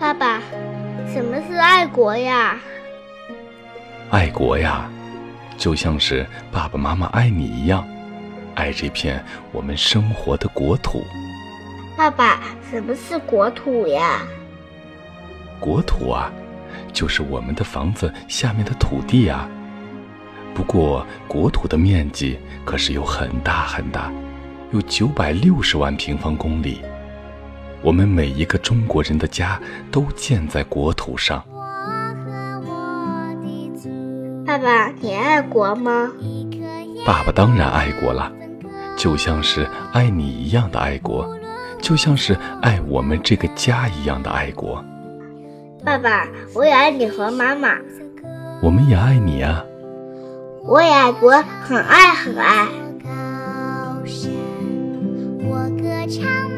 什么是爱国呀？爱国呀，就像是爸爸妈妈爱你一样，爱这片我们生活的国土。爸爸，什么是国土呀？国土啊，就是我们的房子下面的土地呀。不过，国土的面积可是有很大很大，有九百六十万平方公里。我们每一个中国人的家都建在国土上。爸爸，你爱国吗？爸爸当然爱国了，就像是爱你一样的爱国。就像是爱我们这个家一样的爱国，爸爸，我也爱你和妈妈，我们也爱你啊，我也爱国，很爱很爱。我歌唱。